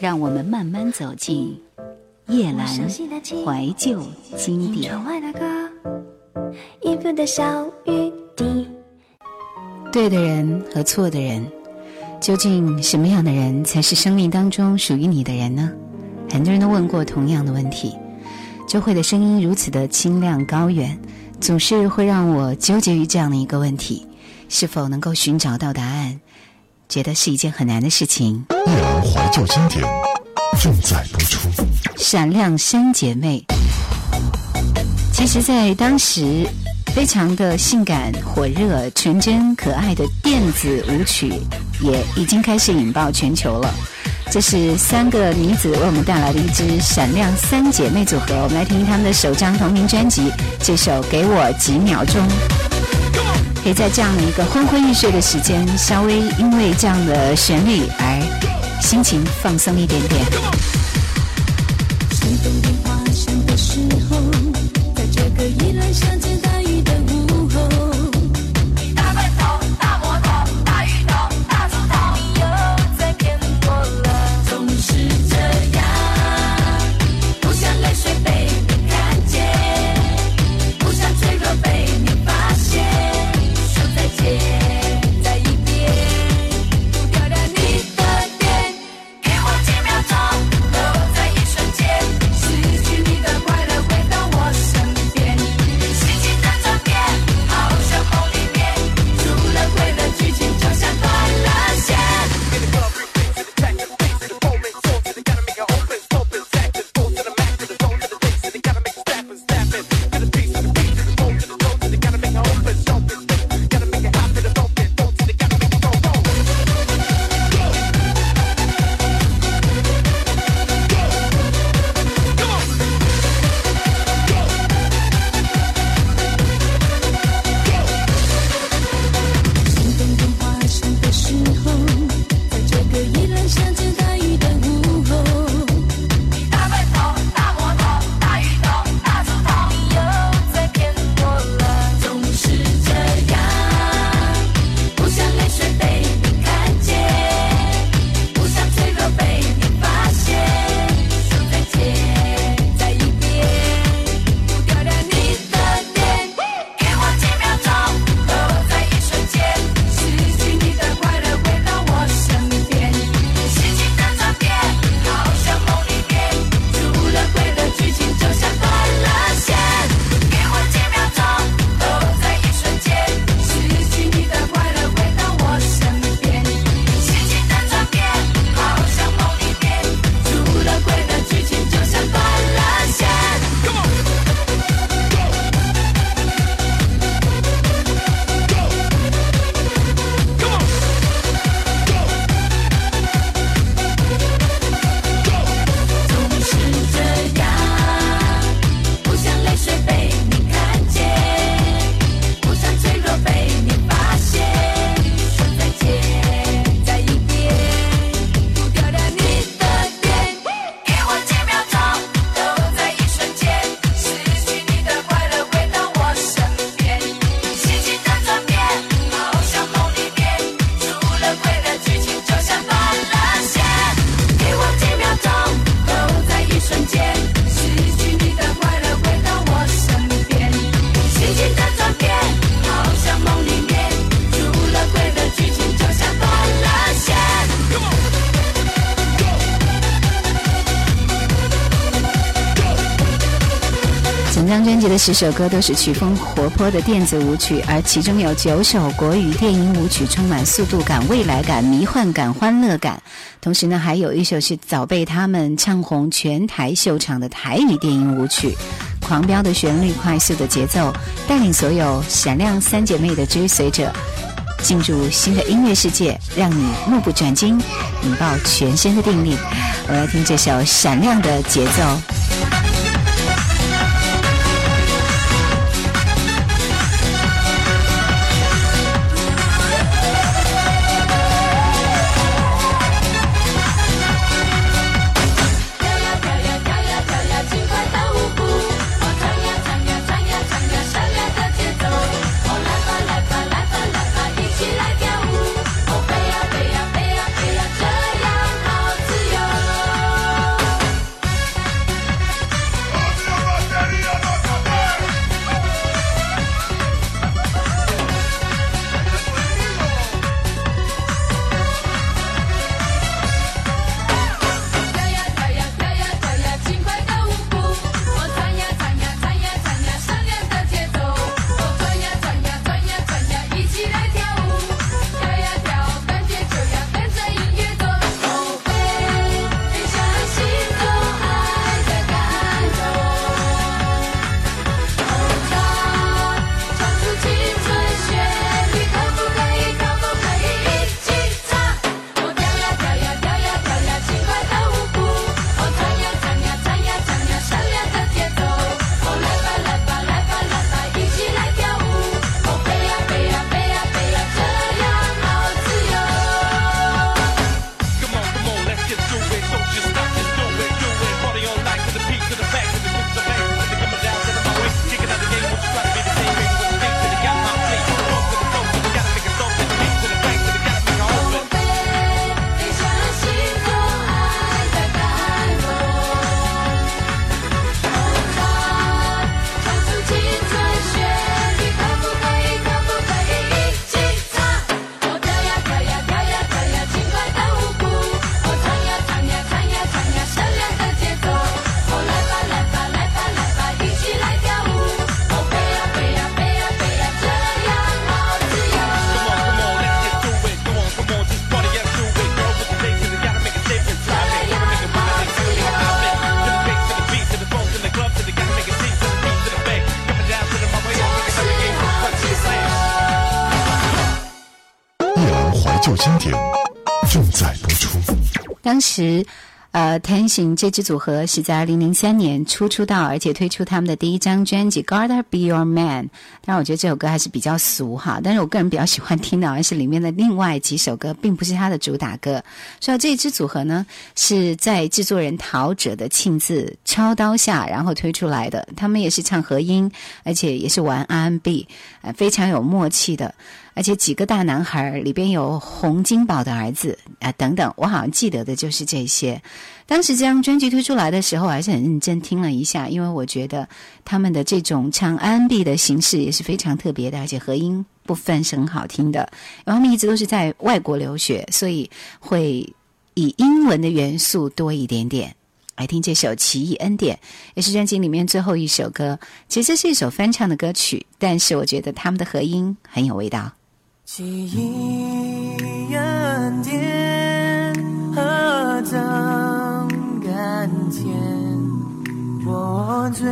让我们慢慢走进叶阑怀旧经典。对的人和错的人，究竟什么样的人才是生命当中属于你的人呢？很多人都问过同样的问题。周慧的声音如此的清亮高远，总是会让我纠结于这样的一个问题：是否能够寻找到答案？觉得是一件很难的事情。夜阑怀旧经典正在播出，《闪亮三姐妹》。其实，在当时，非常的性感、火热、纯真、可爱的电子舞曲，也已经开始引爆全球了。这是三个女子为我们带来的一支闪亮三姐妹组合，我们来听听她们的首张同名专辑，这首《给我几秒钟》。可以在这样的一个昏昏欲睡的时间，稍微因为这样的旋律而心情放松一点点。十首歌都是曲风活泼的电子舞曲，而其中有九首国语电音舞曲，充满速度感、未来感、迷幻感、欢乐感。同时呢，还有一首是早被他们唱红全台秀场的台语电音舞曲，狂飙的旋律、快速的节奏，带领所有闪亮三姐妹的追随者进入新的音乐世界，让你目不转睛，引爆全身的定力。我要听这首闪亮的节奏。其实。呃，Tension 这支组合是在二零零三年初出道，而且推出他们的第一张专辑《Gotta Be Your Man》。当然，我觉得这首歌还是比较俗哈，但是我个人比较喜欢听的，而是里面的另外几首歌，并不是他的主打歌。说到这支组合呢，是在制作人陶喆的亲自操刀下，然后推出来的。他们也是唱和音，而且也是玩 R&B，呃，非常有默契的。而且几个大男孩里边有洪金宝的儿子啊，等等，我好像记得的就是这些。当时这张专辑推出来的时候，还是很认真听了一下，因为我觉得他们的这种唱安 B 的形式也是非常特别的，而且和音部分是很好听的。然后他们一直都是在外国留学，所以会以英文的元素多一点点。来听这首《奇异恩典》，也是专辑里面最后一首歌。其实这是一首翻唱的歌曲，但是我觉得他们的和音很有味道。记忆恩典何等甘甜，我最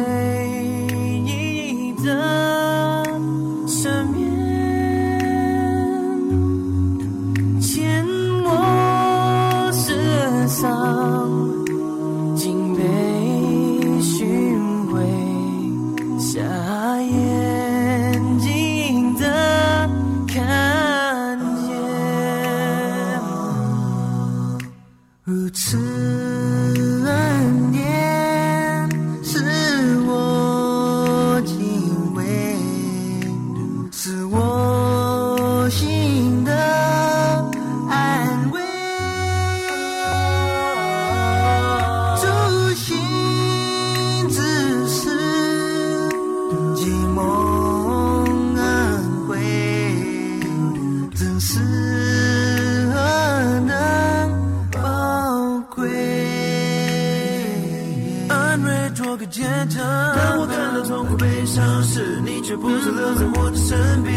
在我的身边。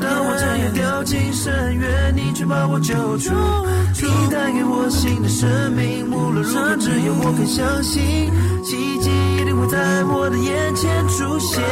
当我差点掉进深渊，你却把我救出，你带给我新的生命。无论如何，只有我肯相信，奇迹一定会在我的眼前出现。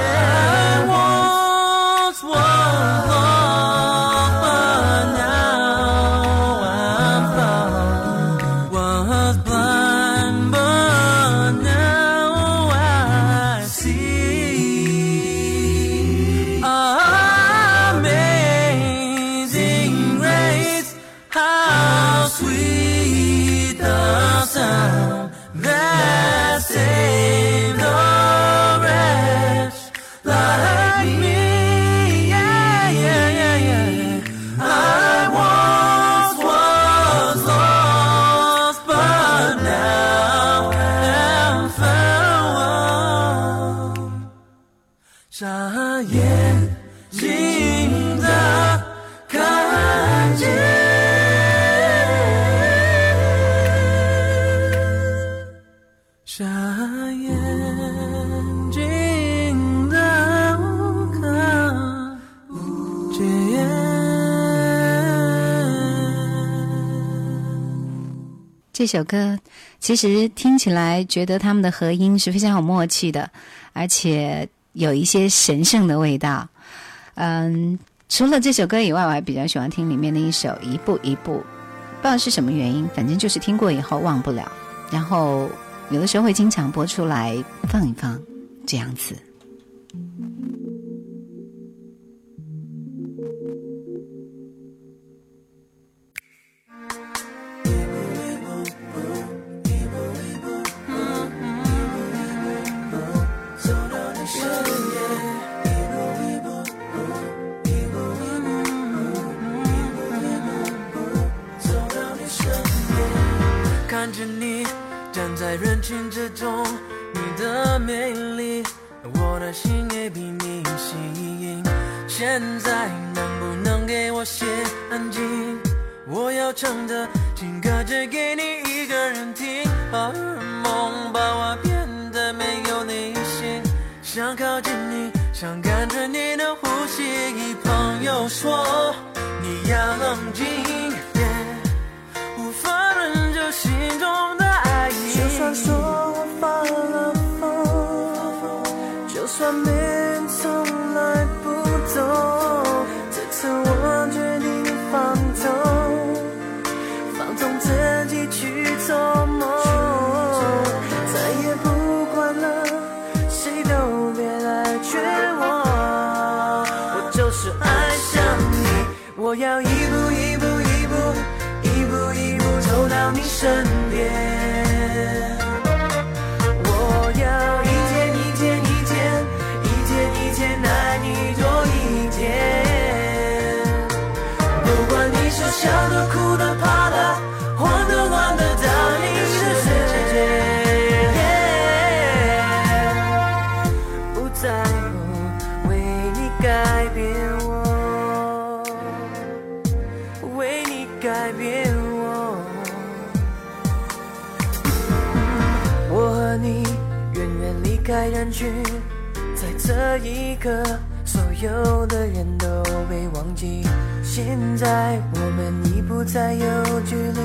这首歌其实听起来觉得他们的合音是非常有默契的，而且有一些神圣的味道。嗯，除了这首歌以外，我还比较喜欢听里面的一首《一步一步》，不知道是什么原因，反正就是听过以后忘不了。然后有的时候会经常播出来放一放，这样子。唱的情歌只给你一个人听。荷尔蒙把我变得没有理性，想靠近你，想感觉你的呼吸。朋友说你要冷静，无法忍住心中的爱意。就算说我发了疯，就算没自己去做梦，再也不管了，谁都别来劝我。我就是爱上你，我要一步一步一步一步一步走到你身边。刻，所有的人都被忘记。现在我们已不再有距离，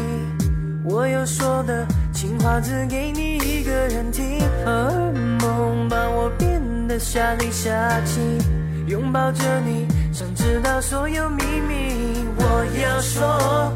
我要说的情话只给你一个人听。荷尔蒙把我变得下里下气，拥抱着你，想知道所有秘密。我要说，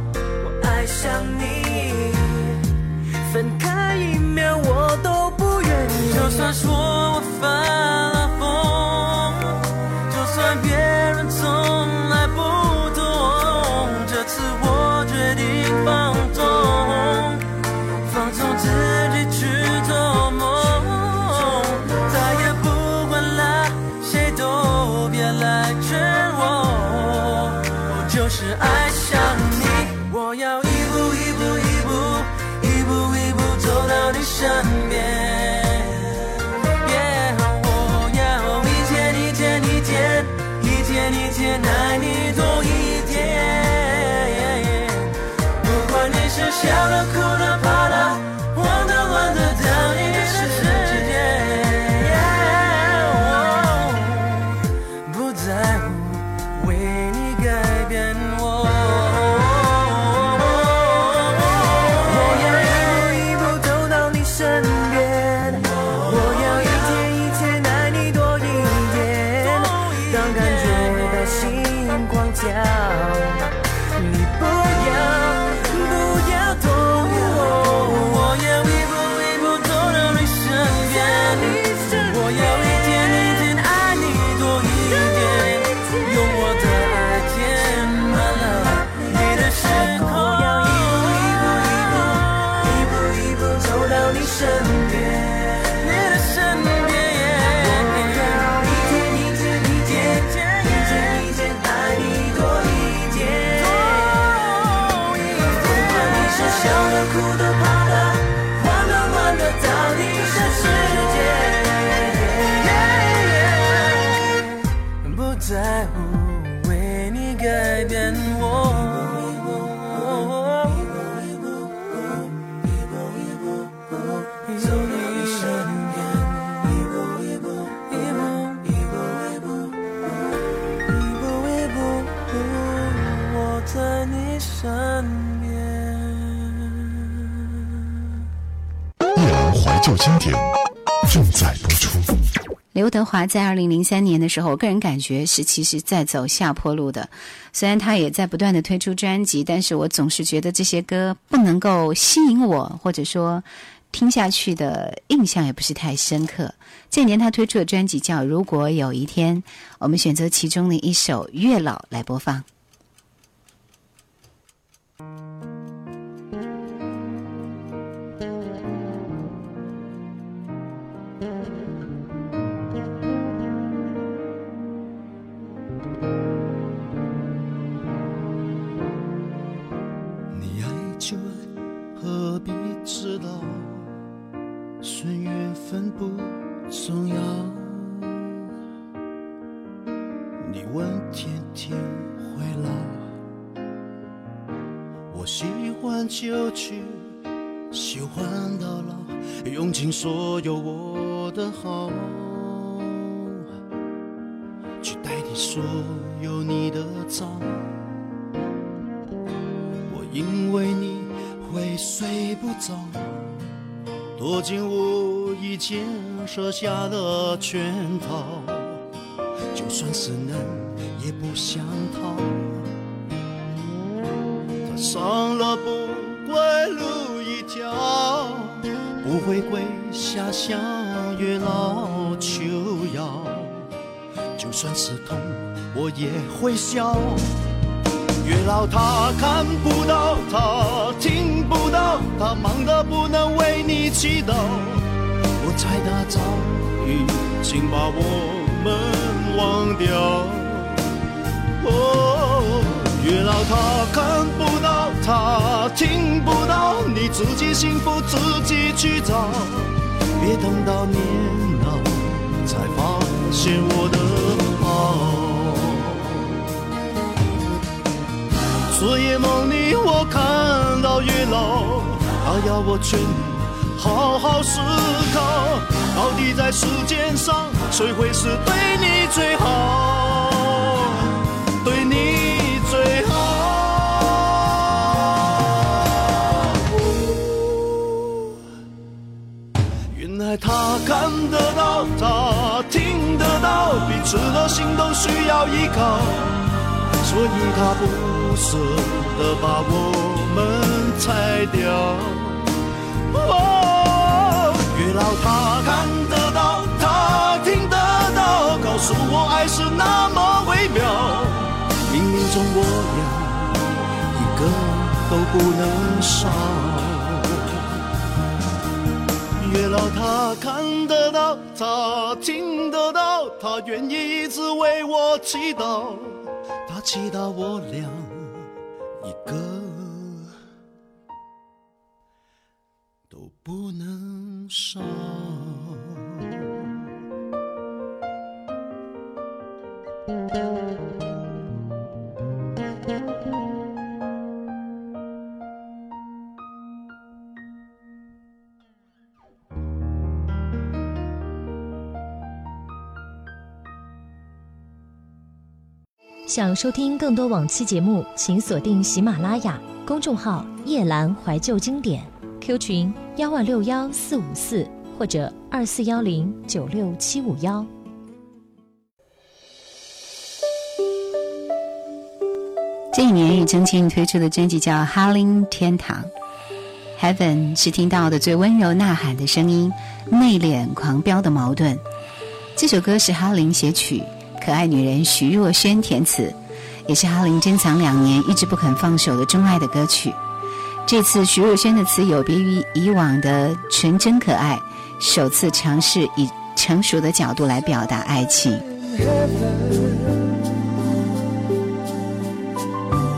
经典正在播出。刘德华在二零零三年的时候，我个人感觉是其实在走下坡路的。虽然他也在不断的推出专辑，但是我总是觉得这些歌不能够吸引我，或者说听下去的印象也不是太深刻。这年他推出的专辑叫《如果有一天》，我们选择其中的一首《月老》来播放。睡不着，躲进我以前设下的圈套，就算是难也不想逃。他上了不归路一条，不会跪下向月老求饶，就算是痛我也会笑。月老他看不到，他听不到，他忙得不能为你祈祷。我猜他早已经把我们忘掉。哦，月老他看不到，他听不到，你自己幸福自己去找，别等到年老才发现我的昨夜梦里我看到月老，他要我劝你好好思考，到底在世间上谁会是对你最好，对你最好。原来他看得到，他听得到，彼此的心都需要依靠，所以他不舍得把我们拆掉。哦，月老他看得到，他听得到，告诉我爱是那么微妙，冥冥中我俩一个都不能少。月老他看得到，他听得到，他愿意一直为我祈祷，他祈祷我俩一个都不能少。想收听更多往期节目，请锁定喜马拉雅公众号“夜阑怀旧经典 ”，Q 群幺万六幺四五四或者二四幺零九六七五幺。这一年，庾澄庆推出的专辑叫《哈林天堂》，Heaven 是听到的最温柔呐喊的声音，内敛狂飙的矛盾。这首歌是哈林写曲。可爱女人徐若瑄填词，也是哈林珍藏两年一直不肯放手的钟爱的歌曲。这次徐若瑄的词有别于以往的纯真可爱，首次尝试以成熟的角度来表达爱情。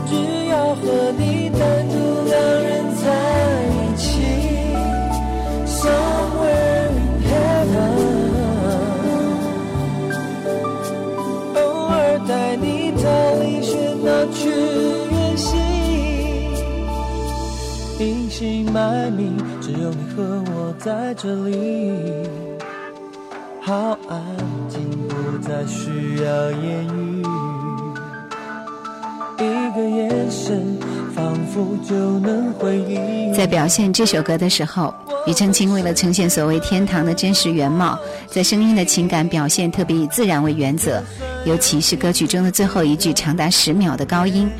只要和你单独两人在只有你和我在这里。好安静，不再需要言语。一个眼神，仿佛就能回忆。在表现这首歌的时候，庾澄庆为了呈现所谓天堂的真实原貌，在声音的情感表现特别以自然为原则，尤其是歌曲中的最后一句长达十秒的高音，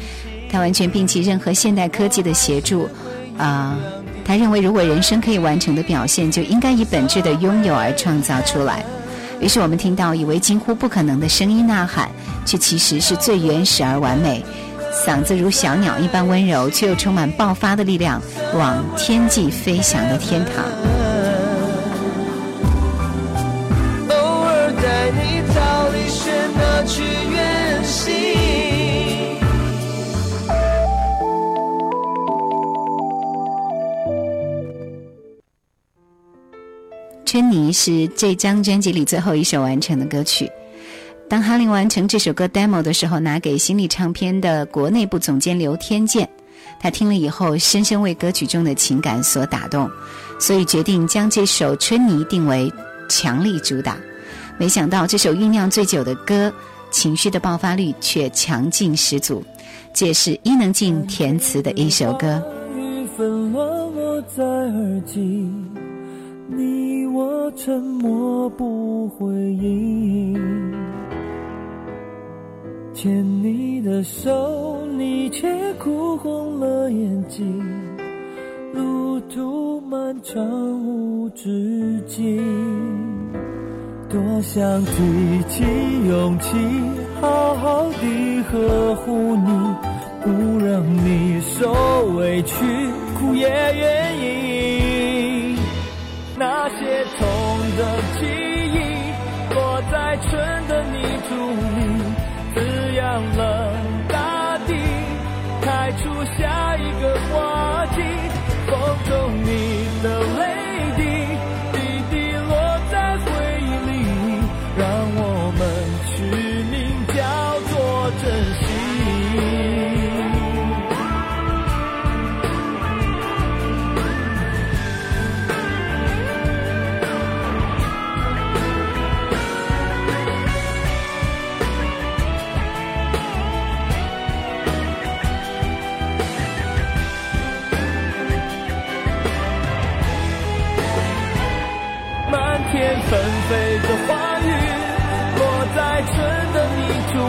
他完全摒弃任何现代科技的协助，啊、他认为如果人生可以完成的表现，就应该以本质的拥有而创造出来。于是我们听到以为近乎不可能的声音呐喊，却其实是最原始而完美。嗓子如小鸟一般温柔，却又充满爆发的力量，往天际飞翔的天堂。春泥》是这张专辑里最后一首完成的歌曲。当哈林完成这首歌 demo 的时候，拿给新力唱片的国内部总监刘天健，他听了以后深深为歌曲中的情感所打动，所以决定将这首《春泥》定为强力主打。没想到这首酝酿最久的歌，情绪的爆发力却强劲十足。这也是伊能静填词的一首歌。你我沉默不回应。牵你的手，你却哭红了眼睛，路途漫长无止境。多想提起勇气，好好地呵护你，不让你受委屈，哭也愿意。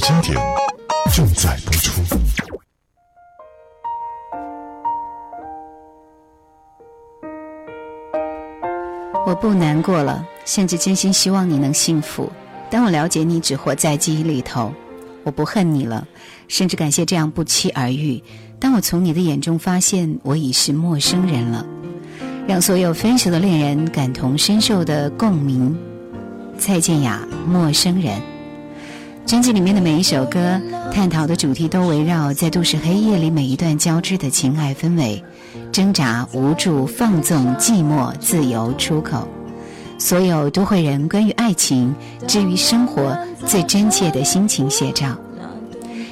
经典正在播出。我不难过了，甚至真心希望你能幸福。当我了解你只活在记忆里头，我不恨你了，甚至感谢这样不期而遇。当我从你的眼中发现我已是陌生人了，让所有分手的恋人感同身受的共鸣。蔡健雅《陌生人》专辑里面的每一首歌，探讨的主题都围绕在都市黑夜里每一段交织的情爱氛围。挣扎、无助、放纵、寂寞、自由、出口，所有都会人关于爱情、至于生活最真切的心情写照，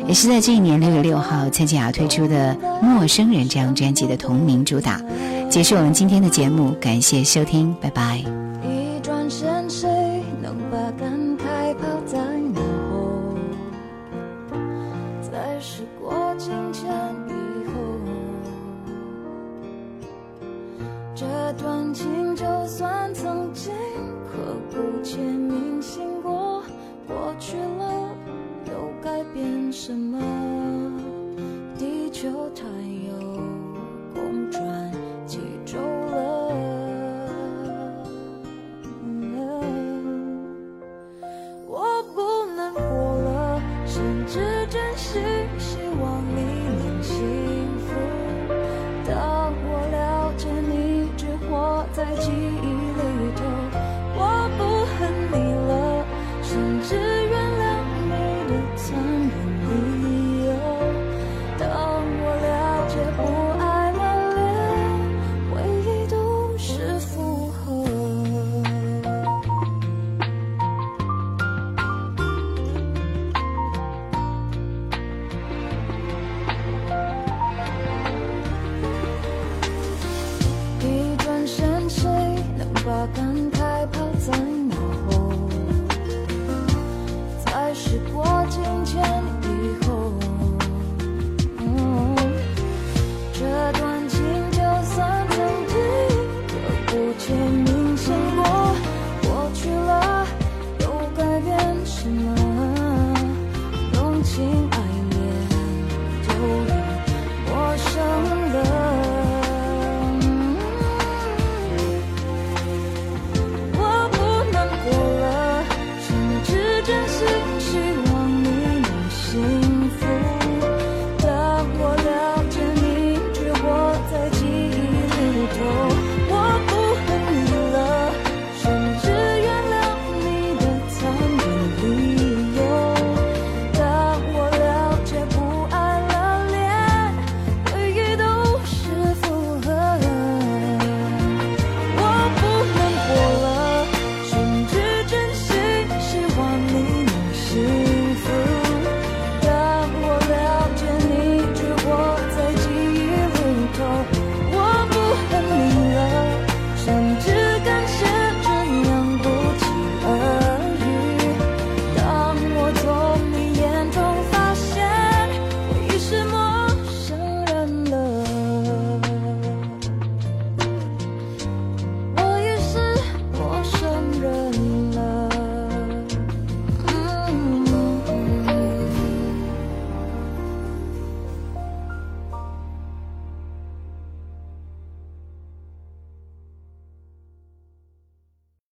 也是在这一年六月六号，蔡健雅推出的《陌生人》这张专辑的同名主打。结束我们今天的节目，感谢收听，拜拜。就太遥。在